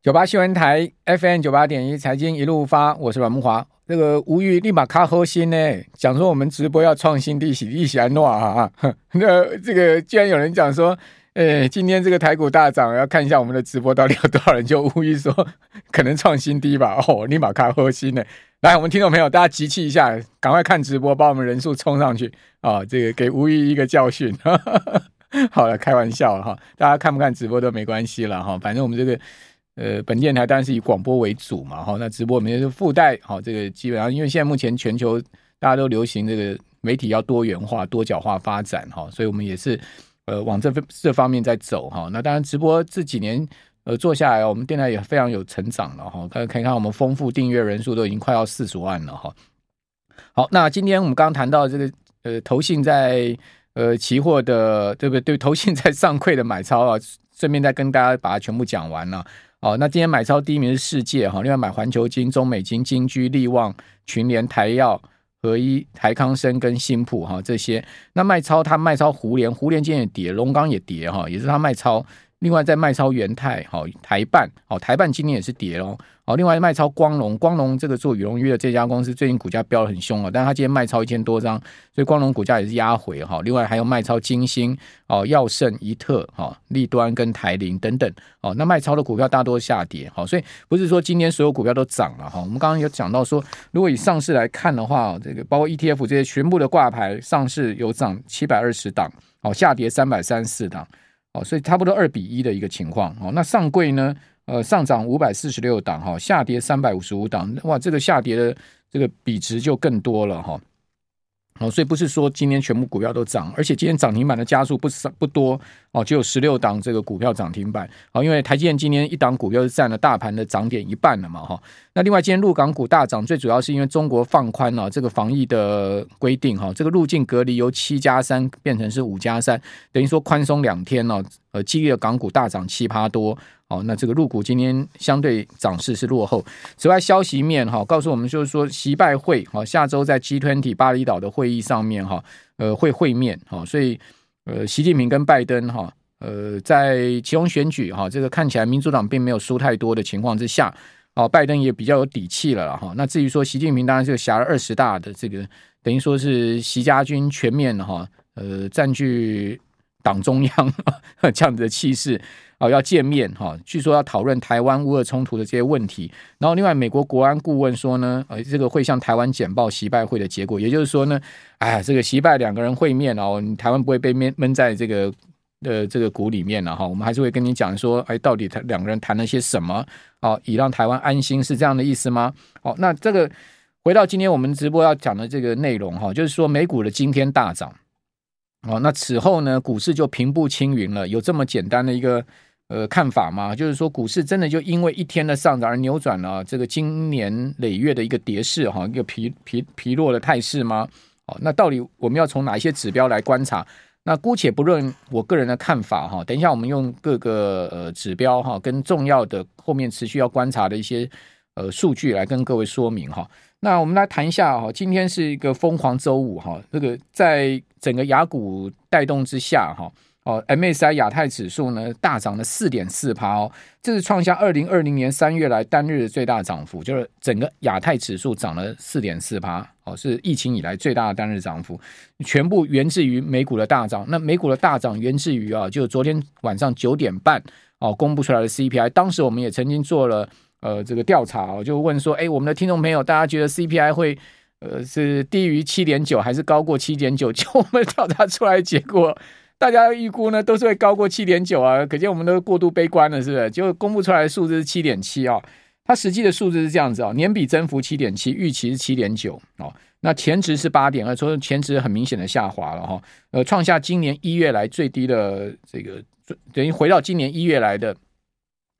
九八新闻台 FM 九八点一财经一路发，我是阮木华。这个吴玉立马卡核心呢，讲说我们直播要创新低，喜一喜安诺啊！那这个既然有人讲说，诶，今天这个台股大涨，要看一下我们的直播到底有多少人，就吴玉说可能创新低吧。哦，立马卡核心呢，来，我们听众朋友，大家集气一下，赶快看直播，把我们人数冲上去啊！这个给吴玉一个教训。好了，开玩笑了哈，大家看不看直播都没关系了哈，反正我们这个。呃，本电台当然是以广播为主嘛，哈，那直播我们也是附带，好，这个基本上因为现在目前全球大家都流行这个媒体要多元化、多角化发展，哈，所以我们也是呃往这这方面在走，哈。那当然直播这几年呃做下来，我们电台也非常有成长了，哈。大家可以看我们丰富订阅人数都已经快要四十万了，哈。好，那今天我们刚刚谈到这个呃投信在呃期货的对不对？对，投信在上柜的买超啊，顺便再跟大家把它全部讲完了。哦，那今天买超第一名是世界哈，另外买环球金、中美金、金居、力旺、群联、台药、合一、台康生跟新普哈这些。那卖超他卖超胡联，胡联今天也跌，龙钢也跌哈，也是他卖超。另外在卖超元泰，好台办，好台办今天也是跌哦。好，另外卖超光荣，光荣这个做羽绒衣的这家公司最近股价飙得很凶啊，但是它今天卖超一千多张，所以光荣股价也是压回哈。另外还有卖超金星、哦耀盛、一特、哈立端跟台铃等等。哦，那卖超的股票大多下跌，好，所以不是说今天所有股票都涨了哈。我们刚刚有讲到说，如果以上市来看的话，这个包括 ETF 这些全部的挂牌上市有涨七百二十档，哦下跌三百三十四档，哦，所以差不多二比一的一个情况。哦，那上柜呢？呃，上涨五百四十六档哈，下跌三百五十五档，哇，这个下跌的这个比值就更多了哈。哦，所以不是说今天全部股票都涨，而且今天涨停板的加速不少不多哦，只有十六档这个股票涨停板。好，因为台积电今天一档股票是占了大盘的涨点一半了嘛哈。那另外今天陆港股大涨，最主要是因为中国放宽了这个防疫的规定哈，这个入境隔离由七加三变成是五加三，等于说宽松两天了，呃，激励的港股大涨七趴多。好，那这个入股今天相对涨势是落后。此外，消息面哈，告诉我们就是说，习拜会哈，下周在 G20 巴厘岛的会议上面哈，呃，会会面哈，所以呃，习近平跟拜登哈，呃，在其中选举哈，这个看起来民主党并没有输太多的情况之下，哦，拜登也比较有底气了哈。那至于说习近平，当然是挟了二十大的这个，等于说是习家军全面哈，呃，占据党中央 这样子的气势。啊，要见面哈，据说要讨论台湾乌俄冲突的这些问题。然后，另外美国国安顾问说呢，呃，这个会向台湾简报习拜会的结果。也就是说呢，哎，这个习拜两个人会面哦，台湾不会被闷闷在这个呃这个谷里面了哈。我们还是会跟你讲说，哎，到底他两个人谈了些什么？哦，以让台湾安心是这样的意思吗？哦，那这个回到今天我们直播要讲的这个内容哈，就是说美股的今天大涨。哦，那此后呢，股市就平步青云了，有这么简单的一个。呃，看法吗？就是说，股市真的就因为一天的上涨而扭转了这个经年累月的一个跌势哈，一个疲疲疲弱的态势吗？哦，那到底我们要从哪一些指标来观察？那姑且不论我个人的看法哈，等一下我们用各个呃指标哈，跟重要的后面持续要观察的一些呃数据来跟各位说明哈。那我们来谈一下哈，今天是一个疯狂周五哈，这个在整个雅股带动之下哈。哦，MSCI 亚太指数呢大涨了四点四趴哦，这是创下二零二零年三月来单日的最大涨幅，就是整个亚太指数涨了四点四趴哦，是疫情以来最大的单日涨幅，全部源自于美股的大涨。那美股的大涨源自于啊，就昨天晚上九点半哦公布出来的 CPI，当时我们也曾经做了呃这个调查，我就问说，哎，我们的听众朋友，大家觉得 CPI 会呃是低于七点九还是高过七点九？就我们调查出来结果。大家预估呢，都是会高过七点九啊，可见我们都过度悲观了，是不是？结果公布出来的数字是七点七啊，它实际的数字是这样子啊，年比增幅七点七，预期是七点九哦，那前值是八点二，所以前值很明显的下滑了哈，呃，创下今年一月来最低的这个，等于回到今年一月来的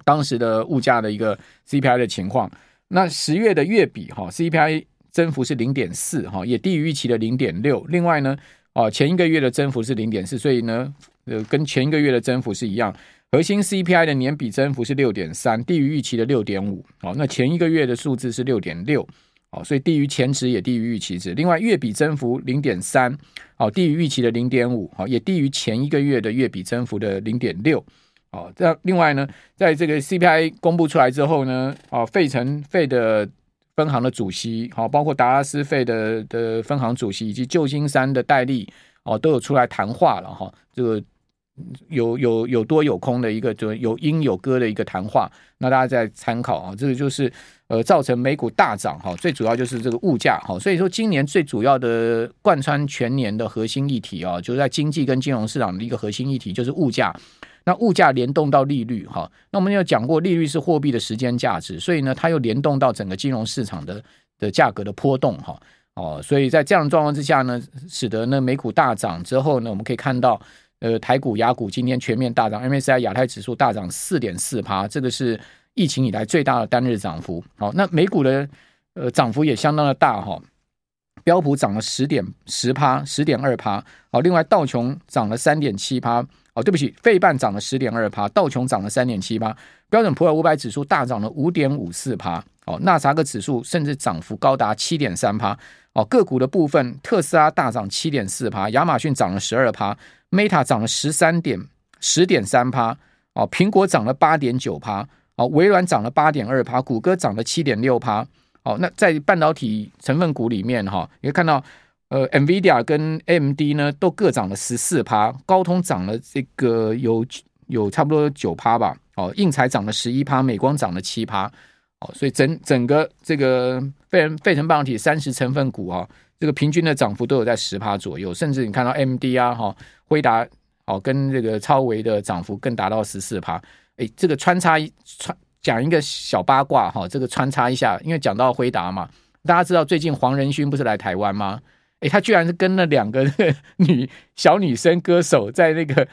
当时的物价的一个 CPI 的情况。那十月的月比哈，CPI 增幅是零点四哈，也低于预期的零点六。另外呢。哦，前一个月的增幅是零点四，所以呢，呃，跟前一个月的增幅是一样。核心 CPI 的年比增幅是六点三，低于预期的六点五。哦，那前一个月的数字是六点六，哦，所以低于前值也低于预期值。另外，月比增幅零点三，哦，低于预期的零点五，哦，也低于前一个月的月比增幅的零点六。哦，这另外呢，在这个 CPI 公布出来之后呢，哦，费城费的分行的主席，好，包括达拉斯费的的分行主席以及旧金山的戴利，哦，都有出来谈话了哈。这个有有有多有空的一个，就有因有歌的一个谈话，那大家在参考啊。这个就是呃，造成美股大涨哈，最主要就是这个物价哈。所以说，今年最主要的贯穿全年的核心议题啊，就是在经济跟金融市场的一个核心议题，就是物价。那物价联动到利率哈，那我们有讲过，利率是货币的时间价值，所以呢，它又联动到整个金融市场的的价格的波动哈哦，所以在这样的状况之下呢，使得呢美股大涨之后呢，我们可以看到呃台股、亚股今天全面大涨，M S I 亚太指数大涨四点四趴，这个是疫情以来最大的单日涨幅。好，那美股的呃涨幅也相当的大哈，标普涨了十点十趴，十点二趴，好，另外道琼涨了三点七趴。哦，对不起，费半涨了十点二趴，道琼涨了三点七八，标准普尔五百指数大涨了五点五四趴。哦，纳斯达克指数甚至涨幅高达七点三趴。哦，个股的部分，特斯拉大涨七点四趴，亚马逊涨了十二趴，Meta 涨了十三点十点三趴。哦，苹果涨了八点九趴。哦，微软涨了八点二趴，谷歌涨了七点六趴。哦，那在半导体成分股里面，哈、哦，你会看到。呃，NVIDIA 跟 AMD 呢都各涨了十四趴，高通涨了这个有有差不多九趴吧。哦，应材涨了十一趴，美光涨了七趴。哦，所以整整个这个费费城半导体三十成分股啊，这个平均的涨幅都有在十趴左右，甚至你看到 AMD 啊，哈，辉达哦，跟这个超维的涨幅更达到十四趴。哎，这个穿插穿讲一个小八卦哈，这个穿插一下，因为讲到辉达嘛，大家知道最近黄仁勋不是来台湾吗？哎，他居然是跟那两个 女小女生歌手在那个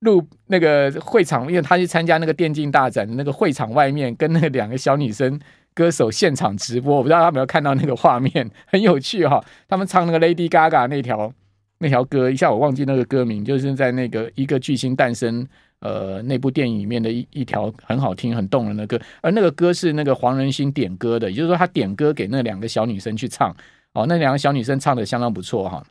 录那个会场，因为他去参加那个电竞大展，那个会场外面跟那两个小女生歌手现场直播，我不知道他有没有看到那个画面，很有趣哈、哦。他们唱那个 Lady Gaga 那条那条歌，一下我忘记那个歌名，就是在那个一个巨星诞生呃那部电影里面的一一条很好听很动人的歌，而那个歌是那个黄仁勋点歌的，也就是说他点歌给那两个小女生去唱。哦，那两个小女生唱的相当不错哈，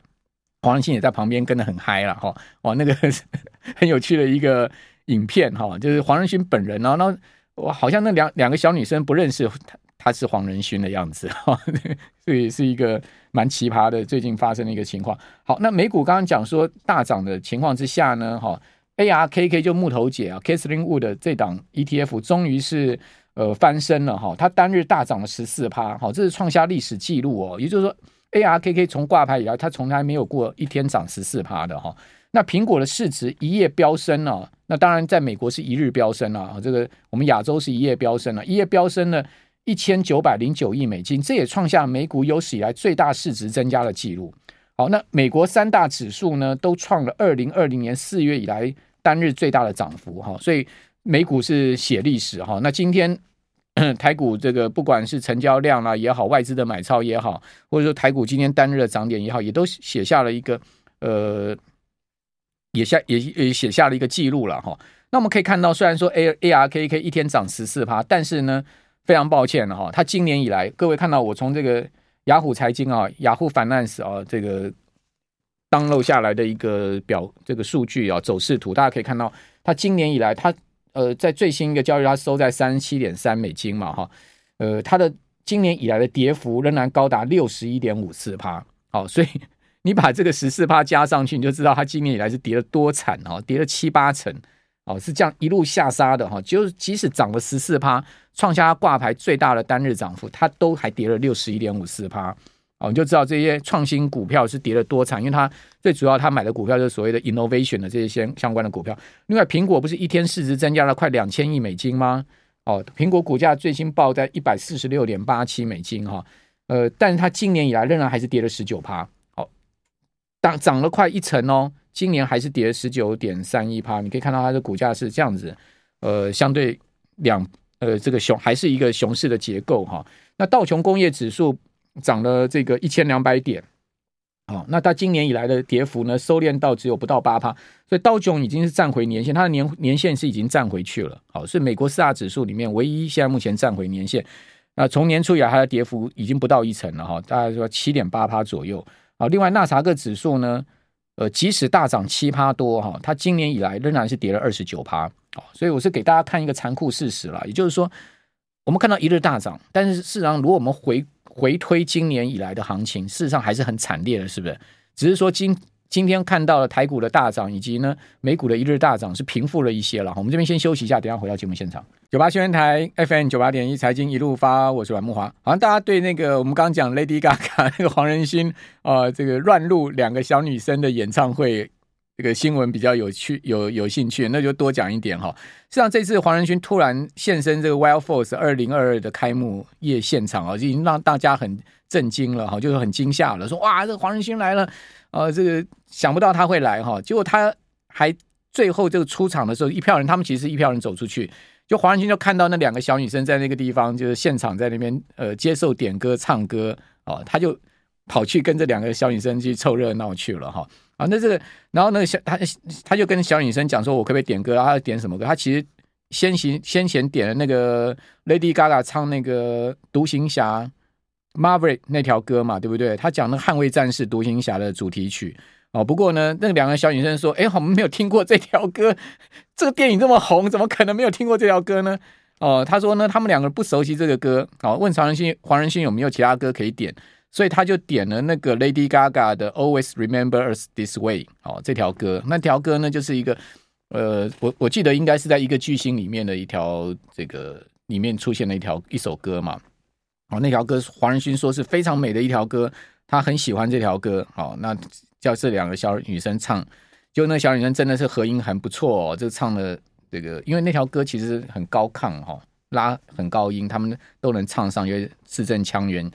黄仁勋也在旁边跟得很嗨了哈。哇，那个 很有趣的一个影片哈，就是黄仁勋本人哦，那我好像那两两个小女生不认识他，他是黄仁勋的样子哈，所以是一个蛮奇葩的最近发生的一个情况。好，那美股刚刚讲说大涨的情况之下呢，哈，ARKK 就木头姐啊，Katherine Wood 这档 ETF 终于是。呃，翻身了哈，它单日大涨了十四趴，好，这是创下历史记录哦。也就是说，ARKK 从挂牌以来，它从来没有过一天涨十四趴的哈。那苹果的市值一夜飙升了，那当然在美国是一日飙升了，这个我们亚洲是一夜飙升了，一夜飙升了一千九百零九亿美金，这也创下美股有史以来最大市值增加的记录。好，那美国三大指数呢，都创了二零二零年四月以来单日最大的涨幅哈，所以。美股是写历史哈，那今天 台股这个不管是成交量啦也好，外资的买超也好，或者说台股今天单日的涨点也好，也都写下了一个呃，也下也也写下了一个记录了哈。那我们可以看到，虽然说 A A R K K 一天涨十四趴，但是呢，非常抱歉了哈，它今年以来，各位看到我从这个雅虎财经啊，雅虎 Finance 啊这个登录下来的一个表，这个数据啊走势图，大家可以看到，它今年以来它。呃，在最新一个交易，它收在三十七点三美金嘛，哈，呃，它的今年以来的跌幅仍然高达六十一点五四趴，好，所以你把这个十四趴加上去，你就知道它今年以来是跌了多惨哦，跌了七八成，哦，是这样一路下杀的哈，就即使涨了十四趴，创下它挂牌最大的单日涨幅，它都还跌了六十一点五四趴。哦，你就知道这些创新股票是跌得多惨，因为它最主要他买的股票就是所谓的 innovation 的这些相相关的股票。另外，苹果不是一天市值增加了快两千亿美金吗？哦，苹果股价最新报在一百四十六点八七美金哈，呃，但是它今年以来仍然还是跌了十九趴，哦，涨涨了快一成哦，今年还是跌了十九点三一趴。你可以看到它的股价是这样子，呃，相对两呃这个熊还是一个熊市的结构哈。那道琼工业指数。涨了这个一千两百点，哦，那它今年以来的跌幅呢，收敛到只有不到八趴，所以道琼已经是站回年线，它的年年线是已经站回去了，好，是美国四大指数里面唯一现在目前站回年线。那从年初以来，它的跌幅已经不到一成了哈，大概说七点八趴左右。好，另外纳斯达克指数呢，呃，即使大涨七趴多哈，它今年以来仍然是跌了二十九趴。哦，所以我是给大家看一个残酷事实了，也就是说，我们看到一日大涨，但是事实上，如果我们回回推今年以来的行情，事实上还是很惨烈的，是不是？只是说今今天看到了台股的大涨，以及呢美股的一日大涨是平复了一些了。我们这边先休息一下，等下回到节目现场。九八新闻台 FM 九八点一财经一路发，我是阮慕华。好像大家对那个我们刚刚讲 Lady Gaga 那个黄仁勋啊，这个乱入两个小女生的演唱会。这个新闻比较有趣，有有兴趣，那就多讲一点哈。实际上，这次黄仁勋突然现身这个 Wildforce 二零二二的开幕夜现场啊，已经让大家很震惊了哈，就是很惊吓了，说哇，这个黄仁勋来了，呃，这个想不到他会来哈。结果他还最后这个出场的时候，一票人，他们其实一票人走出去，就黄仁勋就看到那两个小女生在那个地方，就是现场在那边呃接受点歌唱歌哦，他就跑去跟这两个小女生去凑热闹去了哈。啊，那这个，然后那个小他他就跟小女生讲说，我可不可以点歌？他点什么歌？他其实先行先前点了那个 Lady Gaga 唱那个独行侠 Mavic 那条歌嘛，对不对？他讲那个捍卫战士独行侠的主题曲。哦，不过呢，那两个小女生说，哎，我们没有听过这条歌，这个电影这么红，怎么可能没有听过这条歌呢？哦，他说呢，他们两个不熟悉这个歌。哦，问黄仁勋，黄仁勋有没有其他歌可以点？所以他就点了那个 Lady Gaga 的 Always Remember Us This Way 哦，这条歌，那条歌呢就是一个呃，我我记得应该是在一个巨星里面的一条这个里面出现的一条一首歌嘛，哦，那条歌黄仁勋说是非常美的一条歌，他很喜欢这条歌，哦，那叫这两个小女生唱，就那小女生真的是和音很不错哦，就唱的这个，因为那条歌其实很高亢哈，拉很高音，他们都能唱上，因为字正腔圆。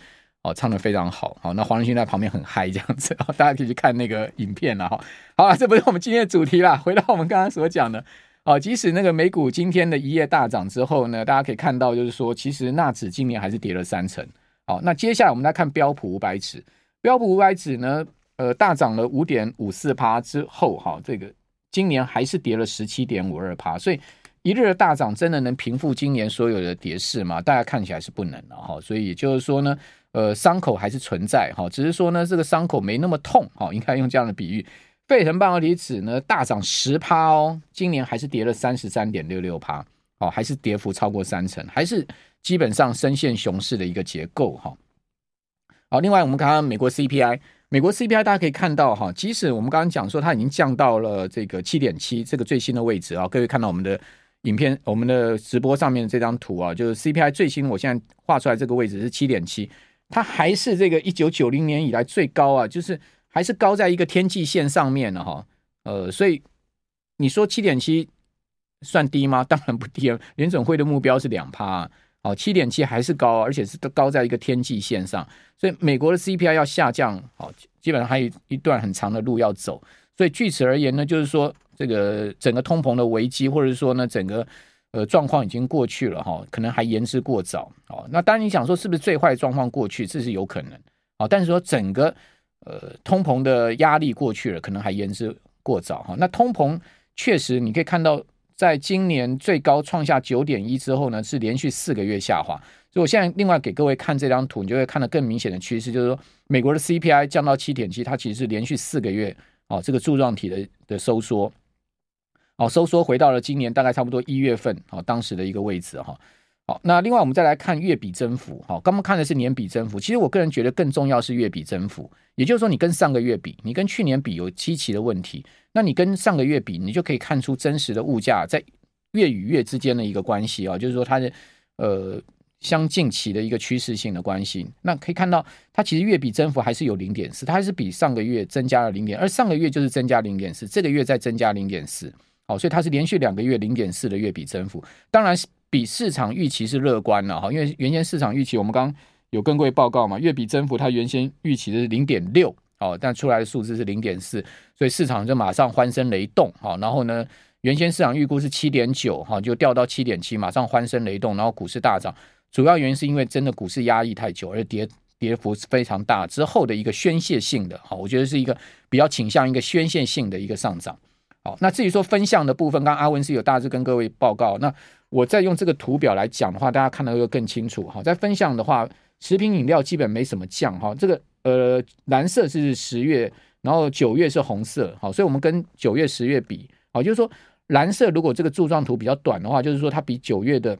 哦，唱的非常好，好，那黄仁勋在旁边很嗨，这样子，大家可以去看那个影片了哈。好了，这不是我们今天的主题啦，回到我们刚刚所讲的，哦，即使那个美股今天的一夜大涨之后呢，大家可以看到，就是说，其实纳指今年还是跌了三成。好，那接下来我们来看标普五百指，标普五百指呢，呃，大涨了五点五四趴之后，哈，这个今年还是跌了十七点五二趴，所以一日的大涨真的能平复今年所有的跌势吗？大家看起来是不能的哈，所以也就是说呢。呃，伤口还是存在哈，只是说呢，这个伤口没那么痛哈，应该用这样的比喻。费城半导体指呢大涨十趴哦，今年还是跌了三十三点六六趴，哦，还是跌幅超过三成，还是基本上深陷熊市的一个结构哈。好，另外我们看看美国 CPI，美国 CPI 大家可以看到哈，即使我们刚刚讲说它已经降到了这个七点七这个最新的位置啊，各位看到我们的影片，我们的直播上面这张图啊，就是 CPI 最新，我现在画出来这个位置是七点七。它还是这个一九九零年以来最高啊，就是还是高在一个天际线上面了哈。呃，所以你说七点七算低吗？当然不低啊。联准会的目标是两趴，哦，七点七还是高，而且是都高在一个天际线上。所以美国的 CPI 要下降，哦，基本上还有一段很长的路要走。所以据此而言呢，就是说这个整个通膨的危机，或者是说呢整个。呃，状况已经过去了哈，可能还言之过早哦。那当然，你想说是不是最坏状况过去，这是有可能啊。但是说整个呃通膨的压力过去了，可能还言之过早哈。那通膨确实你可以看到，在今年最高创下九点一之后呢，是连续四个月下滑。所以我现在另外给各位看这张图，你就会看到更明显的趋势，就是说美国的 CPI 降到七点七，它其实是连续四个月哦这个柱状体的的收缩。哦，收缩回到了今年大概差不多一月份，好，当时的一个位置哈。好，那另外我们再来看月比增幅，好，刚刚看的是年比增幅，其实我个人觉得更重要是月比增幅，也就是说你跟上个月比，你跟去年比有基期的问题，那你跟上个月比，你就可以看出真实的物价在月与月之间的一个关系啊，就是说它的呃相近期的一个趋势性的关系。那可以看到它其实月比增幅还是有零点四，它还是比上个月增加了零点，而上个月就是增加零点四，这个月再增加零点四。好，所以它是连续两个月零点四的月比增幅，当然比市场预期是乐观了哈，因为原先市场预期我们刚有跟各位报告嘛，月比增幅它原先预期的是零点六，哦，但出来的数字是零点四，所以市场就马上欢声雷动，好，然后呢，原先市场预估是七点九，哈，就掉到七点七，马上欢声雷动，然后股市大涨，主要原因是因为真的股市压抑太久，而跌跌幅是非常大之后的一个宣泄性的，好，我觉得是一个比较倾向一个宣泄性的一个上涨。好，那至于说分项的部分，刚刚阿文是有大致跟各位报告。那我再用这个图表来讲的话，大家看到会更清楚。好，在分项的话，食品饮料基本没什么降。哈，这个呃蓝色是十月，然后九月是红色。好，所以我们跟九月、十月比，好，就是说蓝色如果这个柱状图比较短的话，就是说它比九月的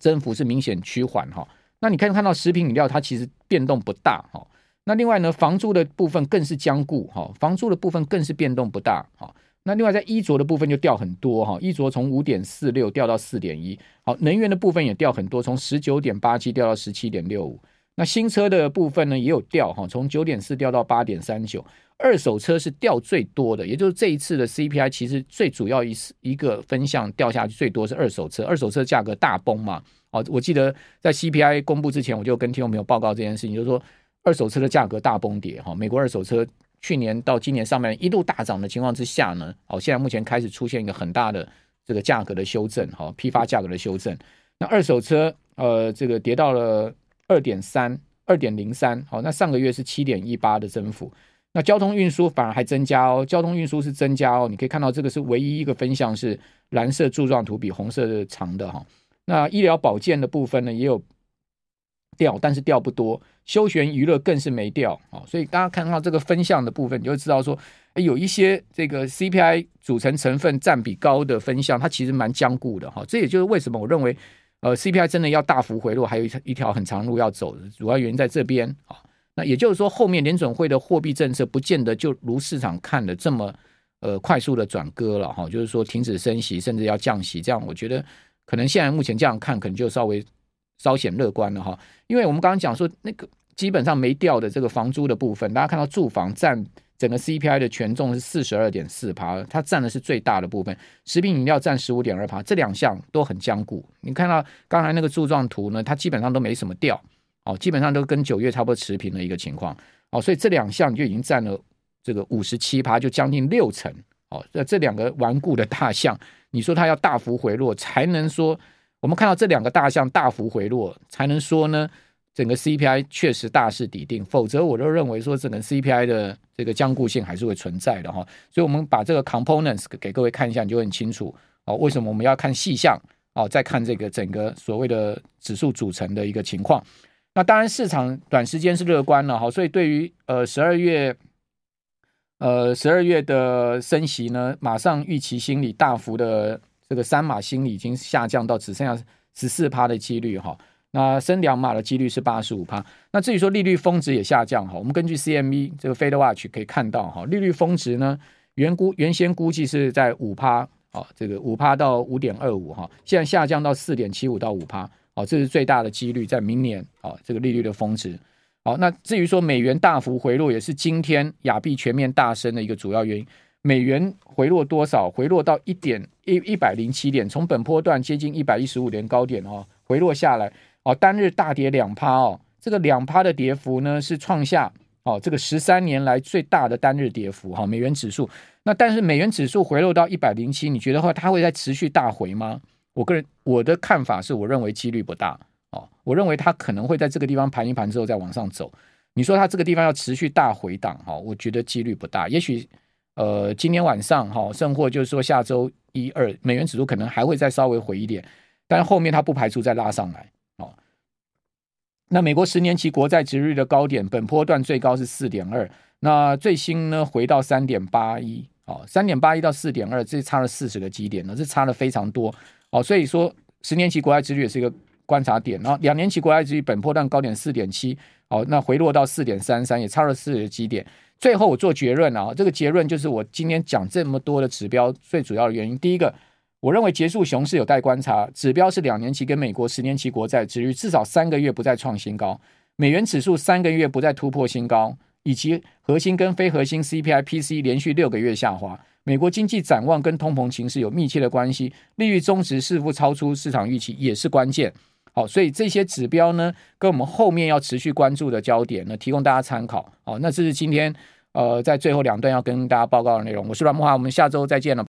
增幅是明显趋缓哈。那你可以看到食品饮料它其实变动不大哈。那另外呢，房租的部分更是僵固哈，房租的部分更是变动不大哈。那另外在衣着的部分就掉很多哈，衣着从五点四六掉到四点一，好，能源的部分也掉很多，从十九点八七掉到十七点六五。那新车的部分呢也有掉哈，从九点四掉到八点三九。二手车是掉最多的，也就是这一次的 CPI 其实最主要一一个分项掉下去最多是二手车，二手车价格大崩嘛。哦，我记得在 CPI 公布之前，我就跟听众朋友报告这件事情，就是说二手车的价格大崩跌哈。美国二手车去年到今年上半年一路大涨的情况之下呢，哦，现在目前开始出现一个很大的这个价格的修正哈，批发价格的修正。那二手车呃这个跌到了二点三二点零三，好，那上个月是七点一八的增幅。那交通运输反而还增加哦，交通运输是增加哦，你可以看到这个是唯一一个分项是蓝色柱状图比红色的长的哈。那医疗保健的部分呢也有掉，但是掉不多，休闲娱乐更是没掉啊。所以大家看到这个分项的部分，你就知道说，有一些这个 CPI 组成成分占比高的分项，它其实蛮僵固的哈。这也就是为什么我认为，呃，CPI 真的要大幅回落，还有一一条很长路要走，主要原因在这边啊。那也就是说，后面联准会的货币政策不见得就如市场看的这么呃快速的转割了哈，就是说停止升息，甚至要降息，这样我觉得可能现在目前这样看，可能就稍微稍显乐观了哈。因为我们刚刚讲说，那个基本上没掉的这个房租的部分，大家看到住房占整个 CPI 的权重是四十二点四趴，它占的是最大的部分，食品饮料占十五点二趴，这两项都很僵固。你看到刚才那个柱状图呢，它基本上都没什么掉。哦，基本上都跟九月差不多持平的一个情况，哦，所以这两项就已经占了这个五十七趴，就将近六成。哦，这这两个顽固的大项，你说它要大幅回落，才能说我们看到这两个大项大幅回落，才能说呢，整个 CPI 确实大势底定。否则，我都认为说整个 CPI 的这个僵固性还是会存在的哈。所以，我们把这个 components 给各位看一下，你就很清楚哦。为什么我们要看细项？哦，再看这个整个所谓的指数组成的一个情况。那当然，市场短时间是乐观了哈，所以对于呃十二月，呃十二月的升息呢，马上预期心理大幅的这个三码心理已经下降到只剩下十四趴的几率哈，那升两码的几率是八十五趴。那至于说利率峰值也下降哈，我们根据 CME 这个 Fed Watch 可以看到哈，利率峰值呢原估原先估计是在五趴啊，这个五趴到五点二五哈，现在下降到四点七五到五趴。哦，这是最大的几率，在明年啊，这个利率的峰值。好，那至于说美元大幅回落，也是今天亚币全面大升的一个主要原因。美元回落多少？回落到一点一一百零七点，从本波段接近一百一十五点高点哦，回落下来哦，单日大跌两趴哦，这个两趴的跌幅呢，是创下哦这个十三年来最大的单日跌幅哈。美元指数，那但是美元指数回落到一百零七，你觉得话它会再持续大回吗？我个人我的看法是，我认为几率不大哦。我认为它可能会在这个地方盘一盘之后再往上走。你说它这个地方要持续大回档哈，我觉得几率不大。也许呃今天晚上哈，甚或就是说下周一二美元指数可能还会再稍微回一点，但是后面它不排除再拉上来。那美国十年期国债殖利率的高点，本波段最高是四点二，那最新呢回到三点八一哦，三点八一到四点二，这差了四十个基点呢，这差了非常多。哦，所以说十年期国债殖率也是一个观察点，然后两年期国债殖率本波段高点四点七，哦，那回落到四点三三，也差了四十个基点。最后我做结论啊，这个结论就是我今天讲这么多的指标最主要的原因。第一个，我认为结束熊市有待观察，指标是两年期跟美国十年期国债殖率至少三个月不再创新高，美元指数三个月不再突破新高，以及核心跟非核心 CPI、PC 连续六个月下滑。美国经济展望跟通膨情势有密切的关系，利率中值是否超出市场预期也是关键。好，所以这些指标呢，跟我们后面要持续关注的焦点呢，提供大家参考。好，那这是今天呃在最后两段要跟大家报告的内容。我是阮慕华，我们下周再见了。